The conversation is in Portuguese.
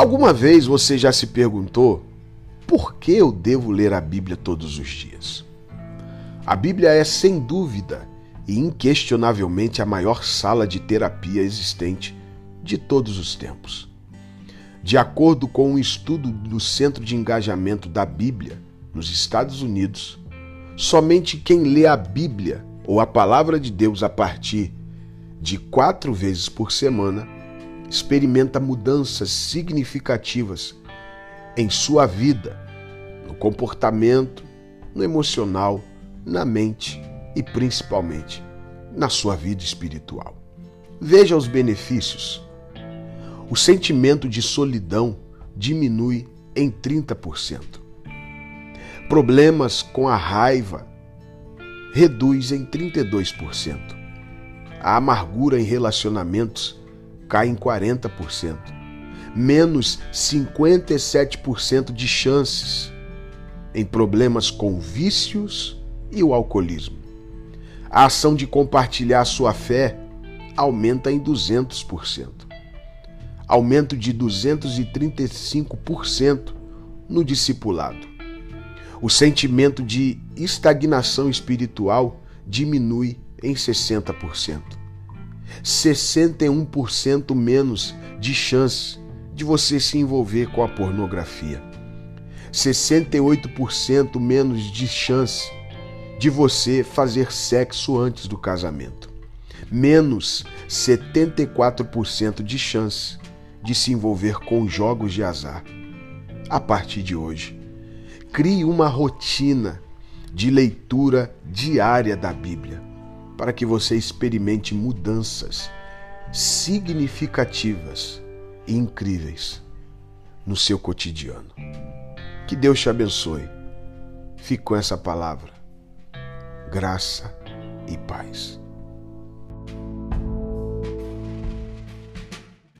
Alguma vez você já se perguntou por que eu devo ler a Bíblia todos os dias? A Bíblia é, sem dúvida e inquestionavelmente, a maior sala de terapia existente de todos os tempos. De acordo com um estudo do Centro de Engajamento da Bíblia, nos Estados Unidos, somente quem lê a Bíblia ou a Palavra de Deus a partir de quatro vezes por semana experimenta mudanças significativas em sua vida, no comportamento, no emocional, na mente e principalmente na sua vida espiritual. Veja os benefícios. O sentimento de solidão diminui em 30%. Problemas com a raiva reduz em 32%. A amargura em relacionamentos cai em 40%. Menos 57% de chances em problemas com vícios e o alcoolismo. A ação de compartilhar sua fé aumenta em 200%. Aumento de 235% no discipulado. O sentimento de estagnação espiritual diminui em 60%. 61% menos de chance de você se envolver com a pornografia. 68% menos de chance de você fazer sexo antes do casamento. Menos 74% de chance de se envolver com jogos de azar. A partir de hoje, crie uma rotina de leitura diária da Bíblia para que você experimente mudanças significativas e incríveis no seu cotidiano. Que Deus te abençoe. Fique com essa palavra. Graça e paz.